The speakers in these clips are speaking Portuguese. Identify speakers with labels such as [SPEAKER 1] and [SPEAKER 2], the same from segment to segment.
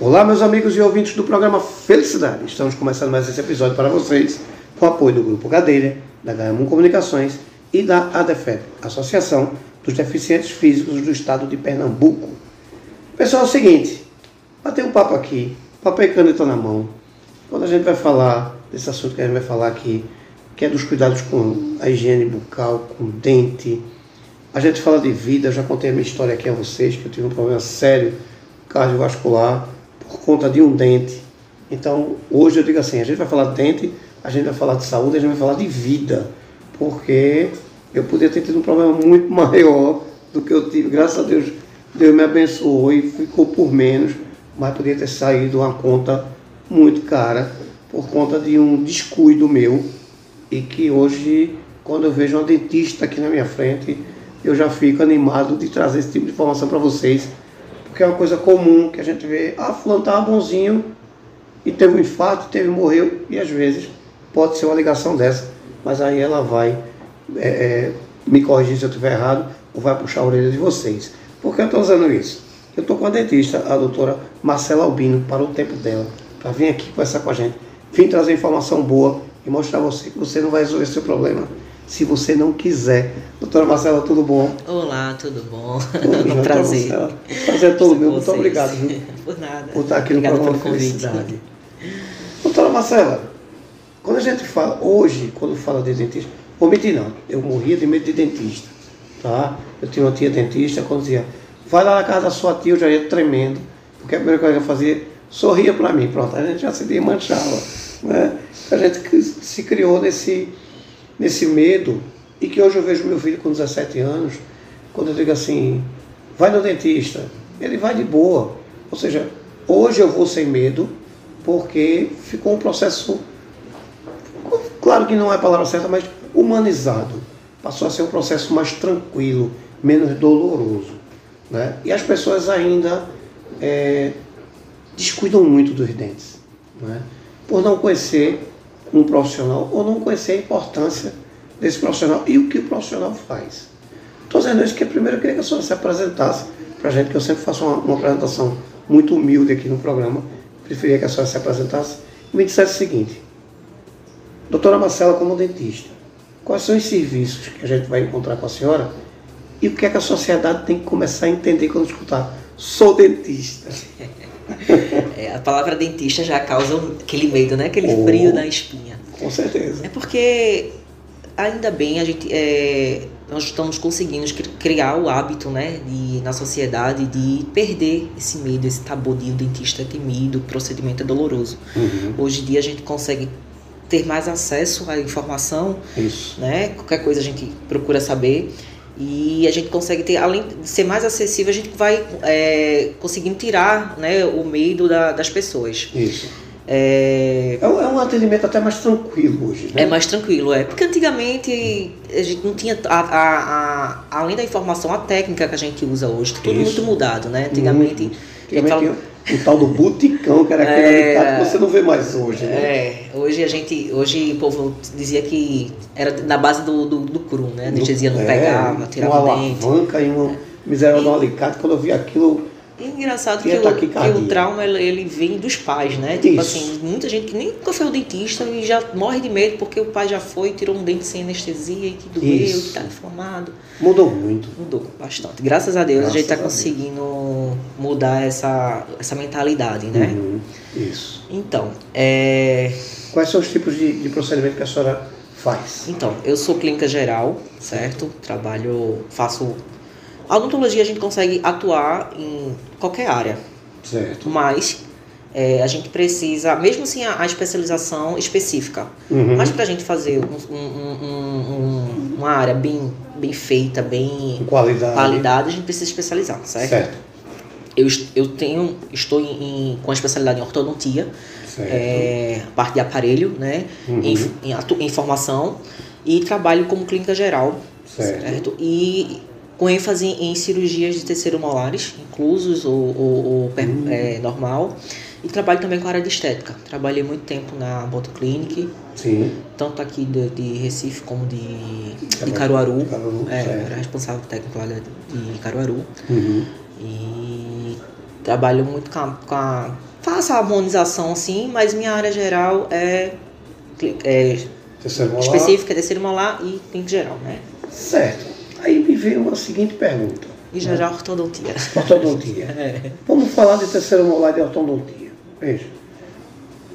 [SPEAKER 1] Olá, meus amigos e ouvintes do programa Felicidade. Estamos começando mais esse episódio para vocês com o apoio do Grupo Cadeira, da Gaimon Comunicações e da ADEFEP, Associação dos Deficientes Físicos do Estado de Pernambuco. Pessoal, é o seguinte, bater um papo aqui, papel e caneta na mão, quando a gente vai falar desse assunto que a gente vai falar aqui, que é dos cuidados com a higiene bucal, com o dente, a gente fala de vida, já contei a minha história aqui a vocês, que eu tive um problema sério cardiovascular por conta de um dente. Então, hoje eu digo assim, a gente vai falar de dente, a gente vai falar de saúde, a gente vai falar de vida, porque eu podia ter tido um problema muito maior do que eu tive. Graças a Deus, Deus me abençoou e ficou por menos, mas podia ter saído uma conta muito cara por conta de um descuido meu e que hoje, quando eu vejo uma dentista aqui na minha frente, eu já fico animado de trazer esse tipo de informação para vocês, porque é uma coisa comum que a gente vê, ah, fulano estava bonzinho e teve um infarto, teve morreu, e às vezes pode ser uma ligação dessa, mas aí ela vai é, é, me corrigir se eu estiver errado ou vai puxar a orelha de vocês. Por que eu estou usando isso? Eu estou com a dentista, a doutora Marcela Albino, para o tempo dela, para vir aqui conversar com a gente, vim trazer informação boa e mostrar a você que você não vai resolver seu problema se você não quiser. Doutora Marcela, tudo bom?
[SPEAKER 2] Olá, tudo bom?
[SPEAKER 1] um prazer. Marcela. Prazer é todo meu. Muito obrigado. Viu?
[SPEAKER 2] Por nada.
[SPEAKER 1] Por estar aqui Obrigada no programa Felicidade. Doutora Marcela, quando a gente fala, hoje, quando fala de dentista, vou mentir não, eu morria de medo de dentista. Tá? Eu tinha uma tia dentista, quando dizia, vai lá na casa da sua tia, eu já ia tremendo, porque a primeira coisa que eu fazia, sorria para mim, pronto, a gente já se desmanchava. Né? A gente se criou nesse, nesse medo e que hoje eu vejo meu filho com 17 anos, quando eu digo assim, vai no dentista, ele vai de boa. Ou seja, hoje eu vou sem medo, porque ficou um processo, claro que não é a palavra certa, mas humanizado. Passou a ser um processo mais tranquilo, menos doloroso. Né? E as pessoas ainda é, descuidam muito dos dentes. Né? Por não conhecer um profissional ou não conhecer a importância desse profissional e o que o profissional faz. Estou dizendo isso que primeiro eu queria que a senhora se apresentasse para a gente, que eu sempre faço uma, uma, apresentação muito humilde aqui no programa. Preferia que a senhora se apresentasse e me dissesse o seguinte: Doutora Marcela, como dentista, quais são os serviços que a gente vai encontrar com a senhora e o que é que a sociedade tem que começar a entender quando escutar? Sou dentista.
[SPEAKER 2] É, a palavra dentista já causa aquele medo, né? Aquele oh, frio na espinha.
[SPEAKER 1] Com certeza.
[SPEAKER 2] É porque ainda bem a gente é, nós estamos conseguindo criar o hábito, né, de, na sociedade de perder esse medo, esse tabu de o dentista é temido, o procedimento é doloroso. Uhum. Hoje em dia a gente consegue ter mais acesso à informação,
[SPEAKER 1] Isso.
[SPEAKER 2] né? Qualquer coisa a gente procura saber. E a gente consegue ter, além de ser mais acessível, a gente vai é, conseguindo tirar né, o medo da, das pessoas.
[SPEAKER 1] Isso. É... é... um atendimento até mais tranquilo hoje, né?
[SPEAKER 2] É mais tranquilo, é. Porque antigamente a gente não tinha, a, a, a além da informação, a técnica que a gente usa hoje, tudo Isso. muito mudado, né? Antigamente... Hum.
[SPEAKER 1] Antigamente fala... O tal do buticão, que era aquele é, alicate que você não vê mais hoje, né?
[SPEAKER 2] É, hoje a gente, hoje o povo dizia que era na base do, do, do cru, né? A anestesia não é, pegava, tirava
[SPEAKER 1] uma dente. Uma alavanca e uma é. miséria do alicate, quando eu vi aquilo
[SPEAKER 2] é engraçado que o, que o, trauma ele vem dos pais, né? Tipo Isso. assim, muita gente que nem nunca foi ao dentista e já morre de medo porque o pai já foi, tirou um dente sem anestesia e que doeu, Isso. que está inflamado.
[SPEAKER 1] Mudou muito.
[SPEAKER 2] Mudou bastante. Graças a Deus Graças a gente está conseguindo mudar essa, essa mentalidade, né?
[SPEAKER 1] Uhum. Isso.
[SPEAKER 2] Então, é...
[SPEAKER 1] Quais são os tipos de, de procedimento que a senhora faz?
[SPEAKER 2] Então, eu sou clínica geral, certo? Trabalho, faço a odontologia a gente consegue atuar em qualquer área.
[SPEAKER 1] Certo.
[SPEAKER 2] Mas é, a gente precisa, mesmo assim, a, a especialização específica. Uhum. Mas para a gente fazer um, um, um, uma área bem, bem feita, bem
[SPEAKER 1] qualidade.
[SPEAKER 2] qualidade, a gente precisa especializar, certo?
[SPEAKER 1] Certo.
[SPEAKER 2] Eu, eu tenho, estou em, em, com a especialidade em ortodontia, é, parte de aparelho, né? Uhum. Em, em, em, formação e trabalho como clínica geral,
[SPEAKER 1] certo? certo?
[SPEAKER 2] E com ênfase em cirurgias de terceiro molares, inclusos ou, ou, ou hum. é, normal. E trabalho também com a área de estética. Trabalhei muito tempo na Boto Clinic,
[SPEAKER 1] Sim.
[SPEAKER 2] tanto aqui de, de Recife como de, de Caruaru. Caruaru é, era responsável técnico lá de, Caruaru.
[SPEAKER 1] Uhum.
[SPEAKER 2] E trabalho muito com a, com a faço a harmonização sim, mas minha área geral é, é específica, é terceiro molar e clínica geral, né?
[SPEAKER 1] Certo. Veio uma seguinte pergunta.
[SPEAKER 2] E já né? já ortodontia.
[SPEAKER 1] Ortodontia. é. Vamos falar de terceiro molar e de ortodontia. Veja,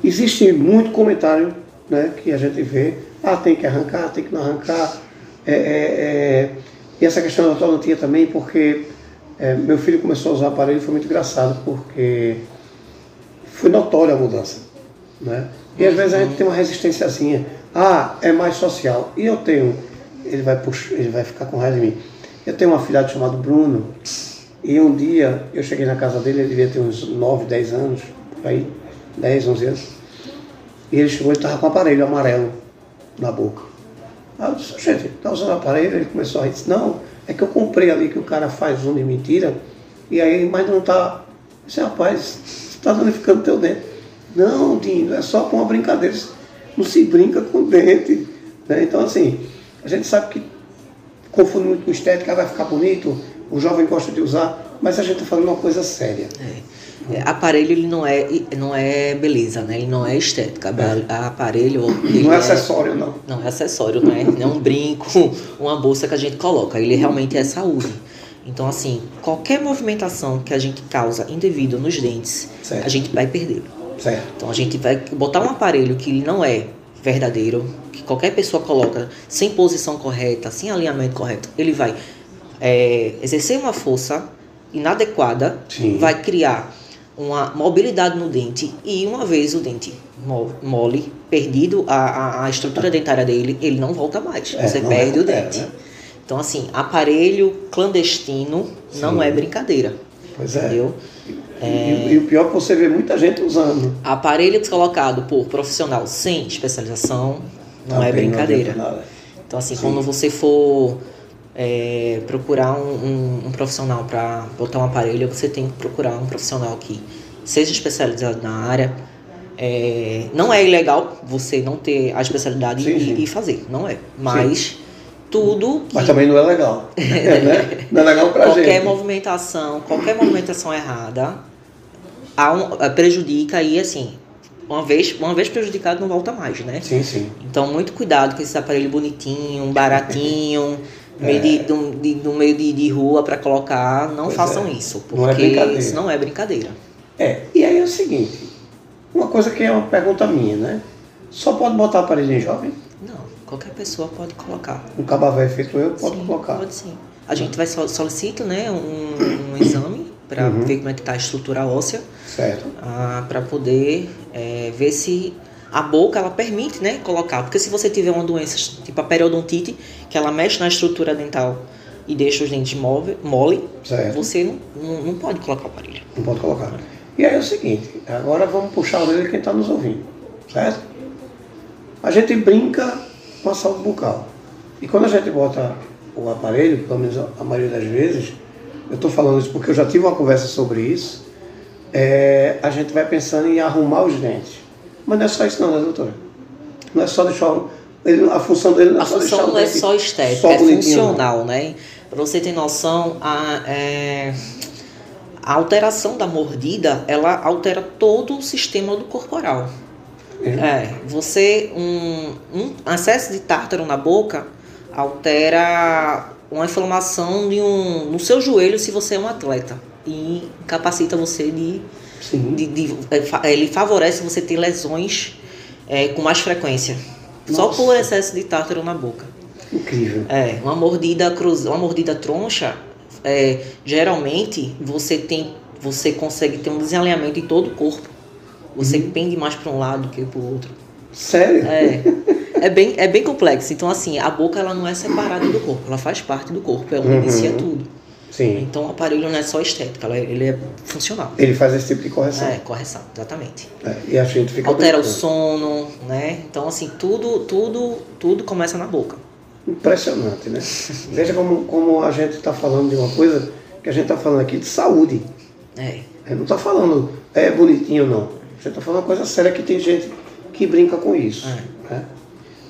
[SPEAKER 1] existe muito comentário né, que a gente vê, ah, tem que arrancar, tem que não arrancar. É, é, é... E essa questão da ortodontia também, porque é, meu filho começou a usar aparelho, foi muito engraçado, porque foi notória a mudança. Né? E às vezes a gente tem uma resistênciazinha. Ah, é mais social. E eu tenho, ele vai puxar, ele vai ficar com raiva de mim. Eu tenho um afilhado chamado Bruno, e um dia eu cheguei na casa dele, ele devia ter uns 9, 10 anos, por aí, 10, 11 anos. E ele chegou e estava com um aparelho amarelo na boca. Aí eu disse, gente, está usando aparelho? Ele começou a rir, não, é que eu comprei ali que o cara faz um de mentira, e aí, mas não está. Eu disse, rapaz, está danificando teu dente. Não, Dino, é só com uma brincadeira. Não se brinca com dente. Né? Então, assim, a gente sabe que confunde muito com estética, vai ficar bonito, o jovem gosta de usar, mas a gente está falando uma coisa séria.
[SPEAKER 2] É. é. Aparelho ele não é, não é beleza, né? Ele não é estética. É. Aparelho.
[SPEAKER 1] não é, é acessório, não.
[SPEAKER 2] Não é acessório, não é, não é um brinco, uma bolsa que a gente coloca. Ele realmente é saúde. Então, assim, qualquer movimentação que a gente causa indevida nos dentes, certo. a gente vai perder.
[SPEAKER 1] Certo.
[SPEAKER 2] Então, a gente vai botar um aparelho que não é verdadeiro, que qualquer pessoa coloca sem posição correta, sem alinhamento correto, ele vai é, exercer uma força inadequada, Sim. vai criar uma mobilidade no dente e uma vez o dente mole, perdido a, a, estrutura dentária dele, ele não volta mais. É, Você perde o dente. Né? Então, assim, aparelho clandestino Sim. não é brincadeira.
[SPEAKER 1] Pois é. Entendeu? É... E, e, o pior é que você vê muita gente usando.
[SPEAKER 2] Aparelho colocado por profissional sem especialização não Também é brincadeira. Não então, assim, Sim. quando você for é, procurar um, um, um profissional para botar um aparelho, você tem que procurar um profissional que seja especializado na área. É, não é ilegal você não ter a especialidade sim, e, sim. e, fazer, não é. Mas sim tudo.
[SPEAKER 1] Que... Mas também não é legal. né? Não é legal pra
[SPEAKER 2] qualquer
[SPEAKER 1] gente.
[SPEAKER 2] movimentação, qualquer movimentação errada um, é, prejudica e assim, uma vez, uma vez prejudicado não volta mais, né?
[SPEAKER 1] Sim, sim.
[SPEAKER 2] Então muito cuidado com esse aparelho bonitinho, baratinho, é. meio de, de, de, no meio de, de rua para colocar, não pois façam é. isso, porque não é isso não é brincadeira.
[SPEAKER 1] É, e aí é o seguinte, uma coisa que é uma pergunta minha, né? Só pode botar aparelho em jovem?
[SPEAKER 2] Não. Qualquer pessoa pode colocar.
[SPEAKER 1] Um cabavé feito eu, pode sim, colocar.
[SPEAKER 2] Pode sim. A gente vai solicita né, um, um exame para uhum. ver como é que está a estrutura óssea.
[SPEAKER 1] Certo.
[SPEAKER 2] Ah, para poder é, ver se a boca ela permite né, colocar. Porque se você tiver uma doença tipo a periodontite, que ela mexe na estrutura dental e deixa os dentes mole, você não, não, não, pode colocar o aparelho.
[SPEAKER 1] Não pode colocar. E aí é o seguinte, agora vamos puxar a orelha quem está nos ouvindo, certo? A gente brinca com a saúde bucal. E quando a gente bota o aparelho, pelo menos a maioria das vezes, eu estou falando isso porque eu já tive uma conversa sobre isso, é, a gente vai pensando em arrumar os dentes. Mas não é só isso não, né, doutora? Não é só deixar ele, a função dele não é
[SPEAKER 2] a
[SPEAKER 1] só
[SPEAKER 2] função não é só estética, só é funcional, né? Para você ter noção, a, é, a alteração da mordida, ela altera todo o sistema do corporal. É, você um, um acesso de tártaro na boca altera uma inflamação de um, no seu joelho se você é um atleta e capacita você de, de, de, é, ele favorece você ter lesões é, com mais frequência Nossa. só por excesso de tártaro na boca.
[SPEAKER 1] Incrível.
[SPEAKER 2] É, uma mordida cruz, uma mordida troncha, é, geralmente você tem, você consegue ter um desalinhamento em todo o corpo. Você uhum. pende mais para um lado do que para o outro.
[SPEAKER 1] Sério?
[SPEAKER 2] É. É bem, é bem complexo. Então, assim, a boca ela não é separada do corpo, ela faz parte do corpo, ela uhum. inicia tudo.
[SPEAKER 1] Sim.
[SPEAKER 2] Então, o aparelho não é só estético, ele é funcional.
[SPEAKER 1] Ele faz esse tipo de correção.
[SPEAKER 2] É, correção, exatamente.
[SPEAKER 1] É, e a gente fica
[SPEAKER 2] Altera o sono, né? Então, assim, tudo, tudo, tudo começa na boca.
[SPEAKER 1] Impressionante, né? Veja como, como a gente está falando de uma coisa que a gente está falando aqui de saúde.
[SPEAKER 2] É.
[SPEAKER 1] é não está falando é bonitinho, não. Você está falando uma coisa séria que tem gente que brinca com isso. É. Né?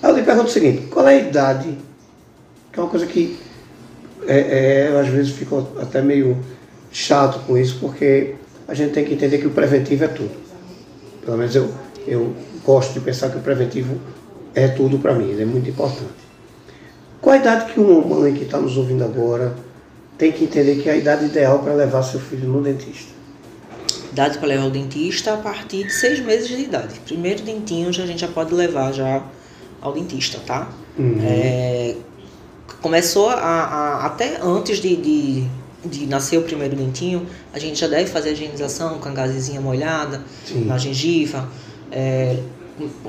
[SPEAKER 1] Aí eu lhe pergunto o seguinte, qual é a idade? Que é uma coisa que é, é, às vezes fico até meio chato com isso, porque a gente tem que entender que o preventivo é tudo. Pelo menos eu, eu gosto de pensar que o preventivo é tudo para mim, ele é muito importante. Qual a idade que uma mãe que está nos ouvindo agora tem que entender que é a idade ideal para levar seu filho no dentista?
[SPEAKER 2] Idade para levar o dentista a partir de seis meses de idade. Primeiro dentinho já a gente já pode levar já ao dentista, tá?
[SPEAKER 1] Uhum.
[SPEAKER 2] É, começou a, a- até antes de, de, de nascer o primeiro dentinho, a gente já deve fazer a higienização com a gazezinha molhada
[SPEAKER 1] Sim.
[SPEAKER 2] na gengiva. é,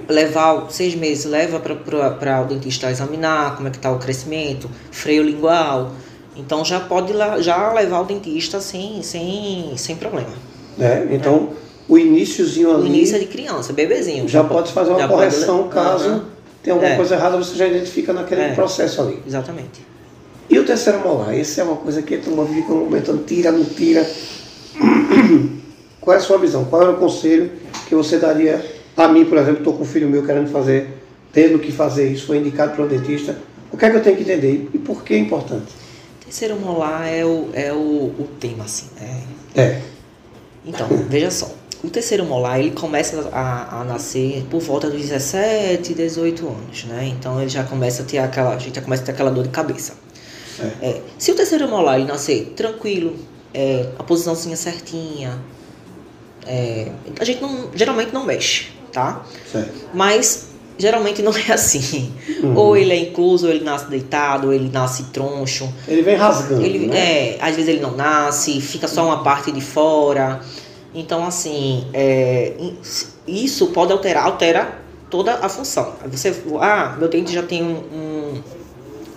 [SPEAKER 2] levar seis meses, leva para o dentista examinar como é que está o crescimento, freio lingual. Então já pode já levar o dentista sem, sem, sem problema.
[SPEAKER 1] Né? Então, o iníciozinho
[SPEAKER 2] O
[SPEAKER 1] ali
[SPEAKER 2] início é de criança, bebezinho.
[SPEAKER 1] já pode fazer uma
[SPEAKER 2] já pode-
[SPEAKER 1] correção caso
[SPEAKER 2] Aham,
[SPEAKER 1] tenha alguma
[SPEAKER 2] É.
[SPEAKER 1] coisa errada, você já identifica naquele
[SPEAKER 2] É.
[SPEAKER 1] processo ali.
[SPEAKER 2] Exatamente.
[SPEAKER 1] E o terceiro molar? Esse é uma coisa que a turma fica comentando, tira, não tira. Qual é a sua visão? Qual é o conselho que você daria a mim, por exemplo, estou com um filho meu querendo fazer, tendo que fazer isso, foi indicado para o dentista. O que é que eu tenho que entender e por que é importante?
[SPEAKER 2] Terceiro molar é o, é o, o tema, assim. É.
[SPEAKER 1] É.
[SPEAKER 2] Então, veja só. O terceiro molar, ele começa a, a nascer por volta dos 17, 18 anos, né? Então, ele já começa a ter aquela... A gente já começa a ter aquela dor de cabeça.
[SPEAKER 1] Certo.
[SPEAKER 2] É, se o terceiro molar ele nascer tranquilo, é, a posiçãozinha certinha, é, a gente não, geralmente não mexe, tá?
[SPEAKER 1] Certo.
[SPEAKER 2] Mas geralmente não é assim.
[SPEAKER 1] Uhum.
[SPEAKER 2] Ou ele é incluso, ou ele nasce deitado, ou ele nasce troncho.
[SPEAKER 1] Ele vem rasgando.
[SPEAKER 2] Ele,
[SPEAKER 1] né?
[SPEAKER 2] é, às vezes ele não nasce, fica só uma parte de fora. Então, assim, é, isso pode alterar, altera toda a função. Você, ah, meu dente já tem um, um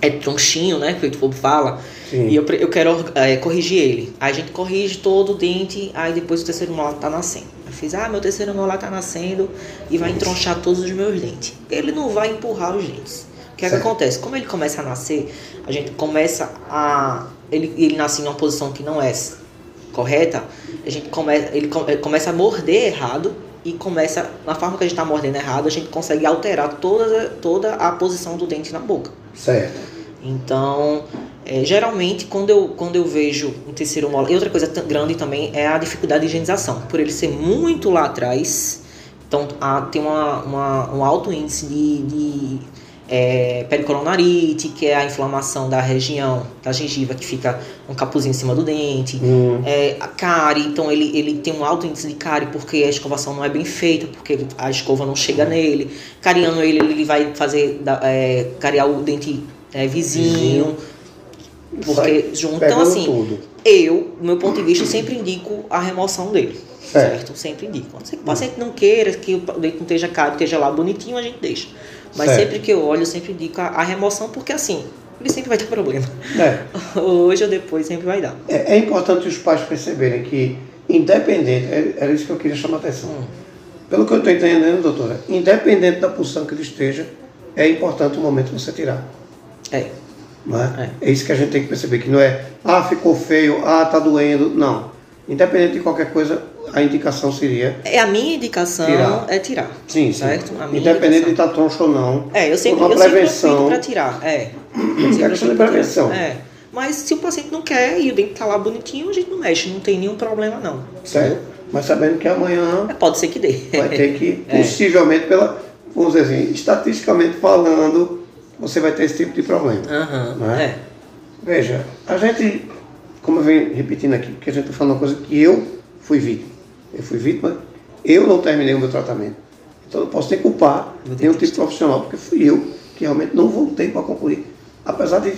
[SPEAKER 2] é tronchinho, né, que o povo fala,
[SPEAKER 1] Sim.
[SPEAKER 2] e eu, eu quero é, corrigir ele. Aí a gente corrige todo o dente, aí depois o terceiro molar tá nascendo. Eu fiz, ah, meu terceiro molar tá nascendo e vai entronchar todos os meus dentes. Ele não vai empurrar os dentes. O que é que acontece? Como ele começa a nascer, a gente começa a. Ele, ele nasce em uma posição que não é correta, a gente começa, ele, ele começa a morder errado e começa, na forma que a gente está mordendo errado, a gente consegue alterar toda, toda a posição do dente na boca.
[SPEAKER 1] Certo.
[SPEAKER 2] Então, é, geralmente, quando eu, quando eu vejo um terceiro molar. E outra coisa grande também é a dificuldade de higienização. Por ele ser muito lá atrás, então a, tem uma, uma- um alto índice de, de é, pericoronarite, que é a inflamação da região da gengiva, que fica um capuzinho em cima do dente.
[SPEAKER 1] Hum,
[SPEAKER 2] É, a cárie, então ele, ele tem um alto índice de cárie porque a escovação não é bem feita, porque ele- a escova não chega nele. Cariando ele, ele vai fazer é, cariar o dente é, vizinho. Porque
[SPEAKER 1] sai
[SPEAKER 2] junto, então assim,
[SPEAKER 1] tudo.
[SPEAKER 2] eu, do meu ponto de vista, sempre indico a remoção dele.
[SPEAKER 1] Certo.
[SPEAKER 2] Certo? Sempre indico. A não ser que o paciente não queira, que o dente não esteja caro, esteja lá bonitinho, a gente deixa. Mas
[SPEAKER 1] Certo.
[SPEAKER 2] sempre que eu olho, eu sempre indico a, a remoção, porque assim, ele sempre vai ter problema.
[SPEAKER 1] É.
[SPEAKER 2] Hoje ou depois sempre vai dar.
[SPEAKER 1] É, é importante os pais perceberem que, independente, é- era isso que eu queria chamar a atenção.
[SPEAKER 2] Hum.
[SPEAKER 1] Pelo que eu estou entendendo, doutora, independente da posição que ele esteja, é importante o momento você tirar.
[SPEAKER 2] É.
[SPEAKER 1] Não é? é isso que a gente tem que perceber, que não é, ah, ficou feio, ah, tá doendo. Não. Independente de qualquer coisa, a indicação seria,
[SPEAKER 2] É a minha indicação
[SPEAKER 1] Tirar.
[SPEAKER 2] é tirar.
[SPEAKER 1] sim, sim.
[SPEAKER 2] Certo? A minha
[SPEAKER 1] Independente de
[SPEAKER 2] indicação.
[SPEAKER 1] estar troncho ou não.
[SPEAKER 2] É, eu sempre,
[SPEAKER 1] uma prevenção.
[SPEAKER 2] pra tirar. É.
[SPEAKER 1] É questão de prevenção.
[SPEAKER 2] É. Mas se o paciente não quer e o dente tá lá bonitinho, a gente não mexe, não tem nenhum problema não.
[SPEAKER 1] Certo? Mas sabendo que amanhã
[SPEAKER 2] É, pode ser que dê.
[SPEAKER 1] vai ter que,
[SPEAKER 2] É.
[SPEAKER 1] possivelmente, pela, vamos dizer assim, estatisticamente falando, você vai ter esse tipo de problema.
[SPEAKER 2] Aham.
[SPEAKER 1] Não é?
[SPEAKER 2] É.
[SPEAKER 1] Veja, a gente, como eu venho repetindo aqui, porque a gente está falando uma coisa que eu fui vítima. Eu fui vítima, eu não terminei o meu tratamento. Então eu não posso nem culpar nenhum tipo profissional, porque fui eu que realmente não voltei para concluir. Apesar de,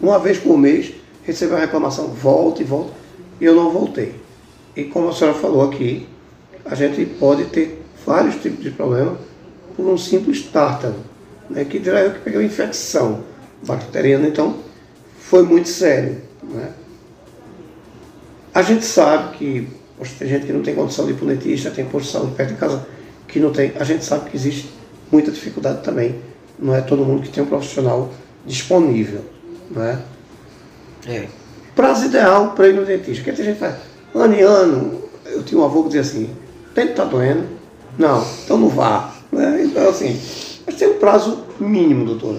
[SPEAKER 1] uma vez por mês, receber uma reclamação, volta e volta, e eu não voltei. E como a senhora falou aqui, a gente pode ter vários tipos de problema por um simples tártaro, né, que dirá eu que peguei uma infecção bacteriana, então foi muito sério. Né? A gente sabe que poxa, tem gente que não tem condição de ir para o dentista, tem saúde perto de casa que não tem. A gente sabe que existe muita dificuldade também. Não é todo mundo que tem um profissional disponível. Né?
[SPEAKER 2] É.
[SPEAKER 1] Prazo ideal para ir no dentista. Porque tem gente que faz, ano em ano, eu tinha um avô que dizia assim, dente está doendo? Não, então não vá. Né? Então assim, mas tem um prazo mínimo, doutora.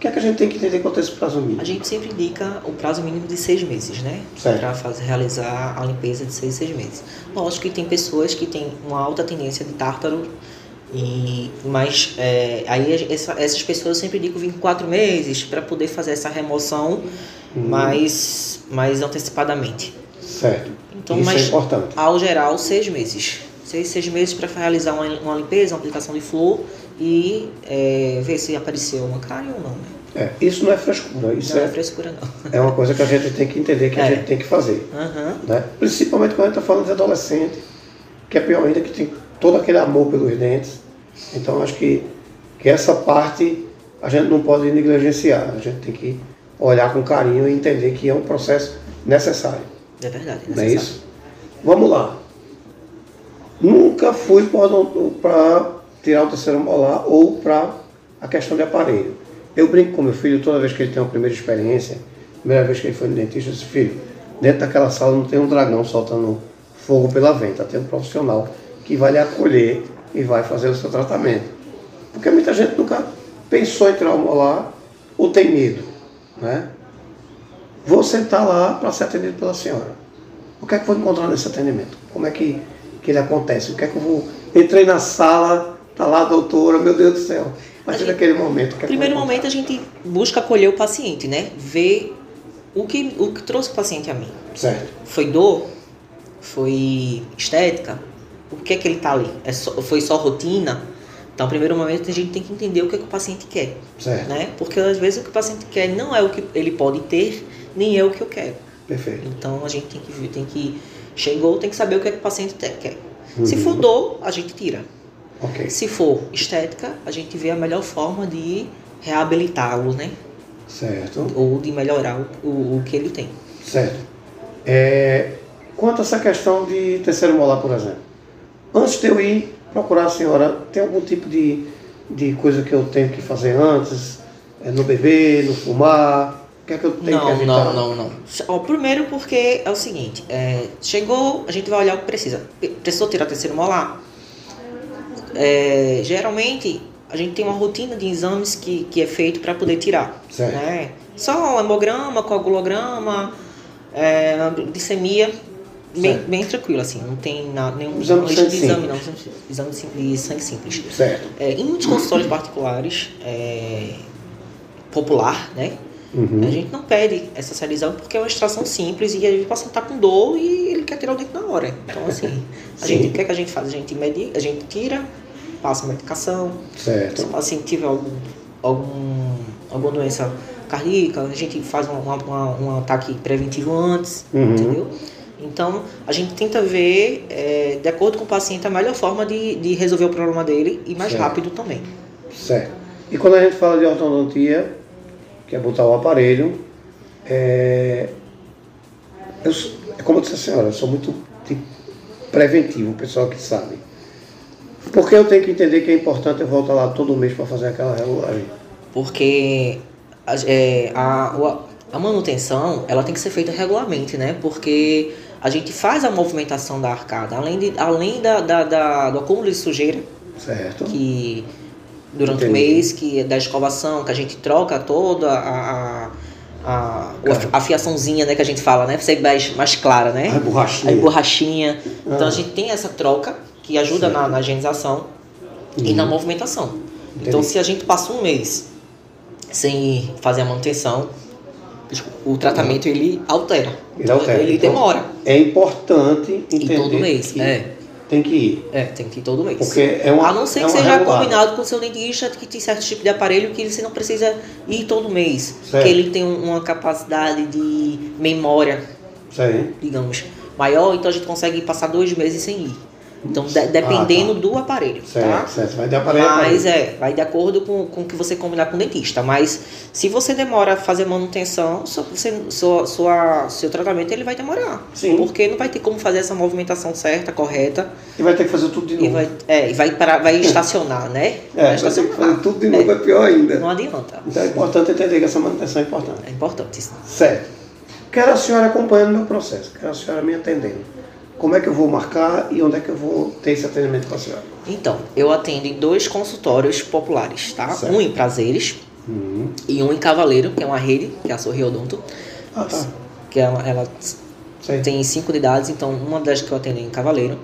[SPEAKER 1] Que é que a gente tem que entender quanto a esse prazo mínimo?
[SPEAKER 2] A gente sempre indica o prazo mínimo de seis meses, né? Para realizar a limpeza de seis, seis meses. Lógico que tem pessoas que têm uma alta tendência de tártaro, e, mas é, aí essa, essas pessoas eu sempre digo 24 meses para poder fazer essa remoção hum. mais, mais antecipadamente.
[SPEAKER 1] Certo. Então, Isso mas, é importante.
[SPEAKER 2] Ao geral, seis meses. Seis, seis meses para realizar uma, uma limpeza, uma aplicação de flor e é, ver se apareceu uma cárie ou não. Né?
[SPEAKER 1] É, isso não é frescura. Isso
[SPEAKER 2] não
[SPEAKER 1] é,
[SPEAKER 2] é frescura, não.
[SPEAKER 1] É uma coisa que a gente tem que entender que é. a gente tem que fazer.
[SPEAKER 2] Uhum.
[SPEAKER 1] Né? Principalmente quando a gente está falando de adolescente, que é pior ainda, que tem todo aquele amor pelos dentes. Então, acho que, que essa parte a gente não pode negligenciar. A gente tem que olhar com carinho e entender que é um processo necessário.
[SPEAKER 2] É verdade.
[SPEAKER 1] É não é isso? Vamos lá. Nunca fui para tirar o terceiro molar ou para a questão de aparelho. Eu brinco com meu filho toda vez que ele tem uma primeira experiência, primeira vez que ele foi no dentista, eu disse, filho, dentro daquela sala não tem um dragão soltando fogo pela venta, tem um profissional que vai lhe acolher e vai fazer o seu tratamento. Porque muita gente nunca pensou em tirar o molar ou tem medo, né? Vou sentar lá para ser atendido pela senhora. O que é que vou encontrar nesse atendimento? Como é que, que ele acontece? O que é que eu vou... Entrei na sala, Tá lá a doutora, meu Deus do céu. A partir daquele momento. Que
[SPEAKER 2] é primeiro momento a gente busca acolher o paciente, né? Ver o que, o que trouxe o paciente a mim.
[SPEAKER 1] Certo.
[SPEAKER 2] Foi dor? Foi estética? O que é que ele tá ali? É só, foi só rotina? Então, primeiro momento, a gente tem que entender o que, é que o paciente quer.
[SPEAKER 1] Certo.
[SPEAKER 2] Né? Porque às vezes o que o paciente quer não é o que ele pode ter, nem é o que eu quero.
[SPEAKER 1] Perfeito.
[SPEAKER 2] Então a gente tem que tem que. Chegou, tem que saber o que, é que o paciente quer. Uhum. Se for dor, a gente tira.
[SPEAKER 1] Okay.
[SPEAKER 2] Se for estética, a gente vê a melhor forma de reabilitá-lo, né?
[SPEAKER 1] Certo.
[SPEAKER 2] Ou de melhorar o, o, que ele tem.
[SPEAKER 1] Certo. É, quanto a essa questão de terceiro molar, por exemplo. Antes de eu ir procurar a senhora, tem algum tipo de, de coisa que eu tenho que fazer antes? É, no beber, no fumar? O que é que eu tenho
[SPEAKER 2] não,
[SPEAKER 1] que evitar?
[SPEAKER 2] Não, não, não. Ó, primeiro porque é o seguinte, é, chegou, a gente vai olhar o que precisa. Precisou tirar terceiro molar? É, geralmente a gente tem uma rotina de exames que, que é feito para poder tirar.
[SPEAKER 1] Certo.
[SPEAKER 2] Né? Só hemograma, coagulograma, é, glicemia, bem, bem, tranquilo, assim, não tem nada, nenhum
[SPEAKER 1] exame
[SPEAKER 2] lista
[SPEAKER 1] de exame,
[SPEAKER 2] não, exame de sangue simples.
[SPEAKER 1] Certo.
[SPEAKER 2] É, em muitos consultórios particulares, é, popular, né?
[SPEAKER 1] Uhum.
[SPEAKER 2] A gente não pede essa serialização porque é uma extração simples e a o paciente está com dor e ele quer tirar o dente na hora. Então, assim, a gente, o que, é que a gente faz? A gente, medica, a gente tira, passa medicação.
[SPEAKER 1] Certo.
[SPEAKER 2] Se o paciente tiver algum, algum, alguma doença cardíaca, a gente faz um, uma, um ataque preventivo antes,
[SPEAKER 1] uhum.
[SPEAKER 2] entendeu? Então, a gente tenta ver, é, de acordo com o paciente, a melhor forma de, de resolver o problema dele e mais
[SPEAKER 1] certo.
[SPEAKER 2] rápido também.
[SPEAKER 1] Certo. E quando a gente fala de ortodontia, que é botar o aparelho, é, eu, é como eu disse a senhora, eu sou muito preventivo, o pessoal que sabe. Porque eu tenho que entender que é importante eu voltar lá todo mês para fazer aquela regulagem.
[SPEAKER 2] Porque é, a, a manutenção ela tem que ser feita regularmente, né? Porque a gente faz a movimentação da arcada, além, de, além da, da, da do acúmulo de sujeira,
[SPEAKER 1] certo.
[SPEAKER 2] que durante o mês, que da escovação, que a gente troca toda a, a a, a fiaçãozinha, né, que a gente fala, né, pra ser mais, mais clara, né?
[SPEAKER 1] A borrachinha.
[SPEAKER 2] A borrachinha. Ah. Então a gente tem essa troca que ajuda na, na, higienização uhum. e na uhum. movimentação. Entendi. Então se a gente passa um mês sem fazer a manutenção, o tratamento uhum. ele altera.
[SPEAKER 1] Ele altera.
[SPEAKER 2] Ele então, demora.
[SPEAKER 1] É importante entender.
[SPEAKER 2] E todo mês,
[SPEAKER 1] que...
[SPEAKER 2] é.
[SPEAKER 1] Tem que ir.
[SPEAKER 2] É, tem que ir todo mês.
[SPEAKER 1] Porque é uma,
[SPEAKER 2] a não ser
[SPEAKER 1] é
[SPEAKER 2] que seja
[SPEAKER 1] regular.
[SPEAKER 2] combinado com o seu dentista que tem certo tipo de aparelho que você não precisa ir todo mês.
[SPEAKER 1] Certo.
[SPEAKER 2] Que ele tem uma capacidade de memória,
[SPEAKER 1] Sim.
[SPEAKER 2] digamos, maior, então a gente consegue passar dois meses sem ir. Então, de, dependendo ah, tá. do aparelho,
[SPEAKER 1] certo,
[SPEAKER 2] tá?
[SPEAKER 1] Certo, vai de aparelho
[SPEAKER 2] Mas é, vai de acordo com, com o que você combinar com o dentista. Mas se você demora a fazer manutenção, você, sua, sua, seu tratamento ele vai demorar.
[SPEAKER 1] Sim.
[SPEAKER 2] Porque não vai ter como fazer essa movimentação certa, correta.
[SPEAKER 1] E vai ter que fazer tudo de novo.
[SPEAKER 2] E vai, é, e vai, parar, vai estacionar, né?
[SPEAKER 1] É, vai, vai ter que fazer tudo de novo, é, é pior ainda.
[SPEAKER 2] Não adianta.
[SPEAKER 1] Então é importante entender que essa manutenção é importante.
[SPEAKER 2] É importante.
[SPEAKER 1] Certo. Quero a senhora acompanhando o meu processo, quero a senhora me atendendo como é que eu vou marcar e onde é que eu vou ter esse atendimento com a senhora?
[SPEAKER 2] Então, eu atendo em dois consultórios populares, tá?
[SPEAKER 1] Certo.
[SPEAKER 2] Um em Prazeres,
[SPEAKER 1] Uhum.
[SPEAKER 2] E um em Cavaleiro, que é uma rede, que é a Sorriodonto.
[SPEAKER 1] Ah, tá.
[SPEAKER 2] Que ela, ela
[SPEAKER 1] Sei.
[SPEAKER 2] tem cinco unidades, então uma das que eu atendo é em Cavaleiro.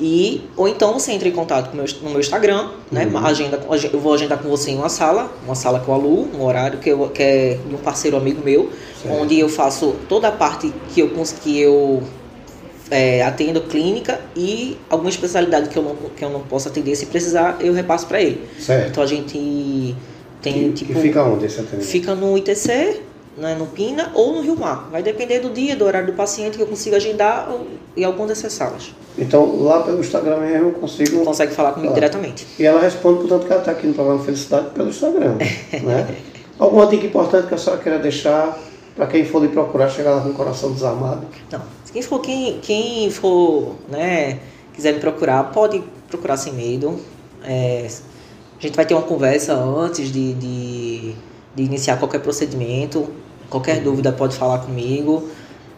[SPEAKER 2] E, ou então você entra em contato com meu, no meu Instagram, né?
[SPEAKER 1] Uhum.
[SPEAKER 2] Agenda, eu vou agendar com você em uma sala, uma sala que eu alugo, um horário que, eu, que é de um parceiro amigo meu,
[SPEAKER 1] Certo.
[SPEAKER 2] onde eu faço toda a parte que eu, que eu é, atendo clínica e alguma especialidade que eu não, que eu não posso atender, se precisar, eu repasso para ele.
[SPEAKER 1] Certo.
[SPEAKER 2] Então a gente tem
[SPEAKER 1] E,
[SPEAKER 2] tipo.
[SPEAKER 1] e fica onde esse atendimento?
[SPEAKER 2] Fica no ITC, né, no Pina ou no Rio Mar. Vai depender do dia, do horário do paciente que eu consigo agendar ou, em alguma dessas salas.
[SPEAKER 1] Então, lá pelo Instagram mesmo eu consigo.
[SPEAKER 2] Consegue falar comigo
[SPEAKER 1] Ah.
[SPEAKER 2] diretamente.
[SPEAKER 1] E ela responde, portanto, que ela está aqui no programa Felicidade pelo Instagram. né? Alguma dica importante que a senhora queira deixar para quem for lhe procurar chegar lá com o coração desarmado?
[SPEAKER 2] Não, quem for, quem, quem for, né, quiser me procurar, pode procurar sem medo. É, a gente vai ter uma conversa antes de, de, de iniciar qualquer procedimento. Qualquer dúvida pode falar comigo.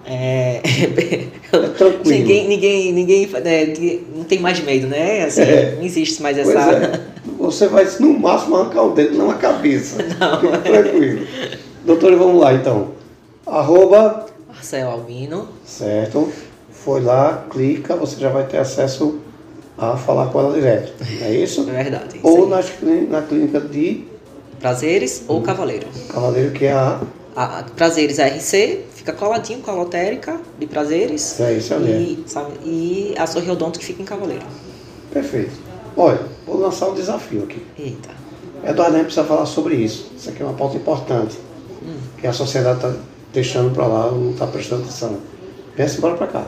[SPEAKER 2] É,
[SPEAKER 1] É tranquilo.
[SPEAKER 2] ninguém, ninguém, ninguém, né, não tem mais medo, né? Assim,
[SPEAKER 1] É.
[SPEAKER 2] Não existe mais essa.
[SPEAKER 1] é. Você vai, no máximo, arrancar o dedo, não a cabeça.
[SPEAKER 2] Não.
[SPEAKER 1] Fique tranquilo. Doutor, vamos lá então. Arroba,
[SPEAKER 2] Marcelo Albino.
[SPEAKER 1] certo? Foi lá, clica, você já vai ter acesso a falar com ela direto. É isso?
[SPEAKER 2] É verdade. isso
[SPEAKER 1] Ou nas na clínica de
[SPEAKER 2] Prazeres ou Cavaleiro.
[SPEAKER 1] Cavaleiro, que é a.
[SPEAKER 2] A, a Prazeres RC, fica coladinho com a lotérica de Prazeres.
[SPEAKER 1] É isso ali.
[SPEAKER 2] E, sabe, e a Sorriodonto que fica em Cavaleiro.
[SPEAKER 1] Perfeito. Olha, vou lançar um desafio aqui.
[SPEAKER 2] Eita.
[SPEAKER 1] Eduardo, a gente precisa falar sobre isso. Isso aqui é uma pauta importante.
[SPEAKER 2] Hum.
[SPEAKER 1] Que a sociedade está deixando para lá, não está prestando atenção. Venha embora para cá.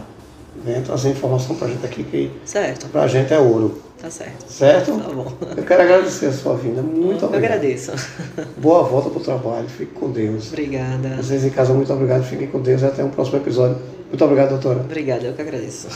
[SPEAKER 1] Venha trazer informação para a gente aqui, que
[SPEAKER 2] Certo,
[SPEAKER 1] para a gente é ouro.
[SPEAKER 2] tá certo.
[SPEAKER 1] Certo?
[SPEAKER 2] Tá bom.
[SPEAKER 1] Eu quero agradecer a sua vinda. Muito
[SPEAKER 2] Eu
[SPEAKER 1] obrigado.
[SPEAKER 2] agradeço.
[SPEAKER 1] Boa volta para o trabalho. Fique com Deus.
[SPEAKER 2] Obrigada.
[SPEAKER 1] Vocês em casa, muito obrigado. Fiquem com Deus e até um próximo episódio. Muito obrigado, doutora.
[SPEAKER 2] Obrigada, eu que agradeço.